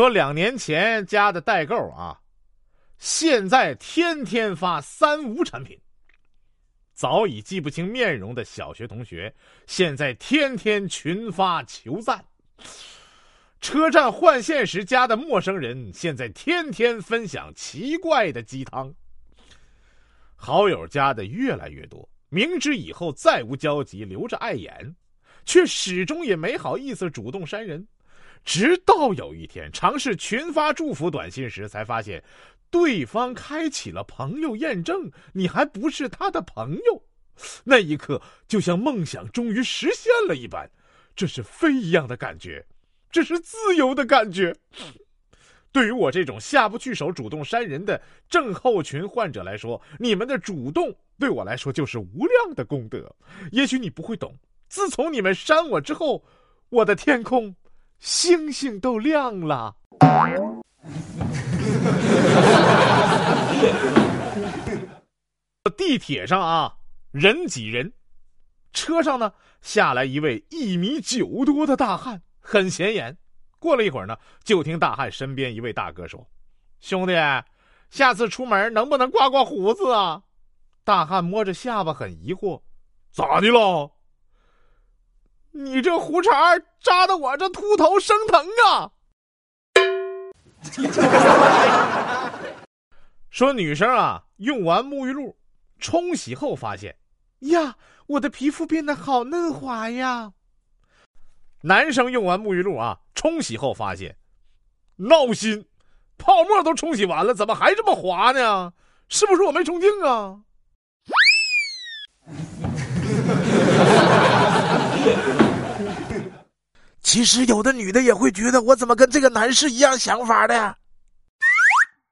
说两年前加的代购啊，现在天天发三无产品。早已记不清面容的小学同学，现在天天群发求赞。车站换线时加的陌生人，现在天天分享奇怪的鸡汤。好友加的越来越多，明知以后再无交集，留着碍眼，却始终也没好意思主动删人。直到有一天尝试群发祝福短信时，才发现对方开启了朋友验证，你还不是他的朋友。那一刻，就像梦想终于实现了一般，这是飞一样的感觉。这是自由的感觉。对于我这种下不去手、主动删人的症候群患者来说，你们的主动对我来说就是无量的功德。也许你不会懂，自从你们删我之后，我的天空星星都亮了。地铁上啊，人挤人，车上呢下来一位一米九多的大汉。很显眼，过了一会儿呢，就听大汉身边一位大哥说：“兄弟，下次出门能不能刮刮胡子啊？”大汉摸着下巴很疑惑：“咋的了？你这胡茬扎的我这秃头生疼啊！” 说女生啊，用完沐浴露冲洗后发现，呀，我的皮肤变得好嫩滑呀。男生用完沐浴露啊，冲洗后发现闹心，泡沫都冲洗完了，怎么还这么滑呢？是不是我没冲净啊？其实有的女的也会觉得，我怎么跟这个男士一样想法的？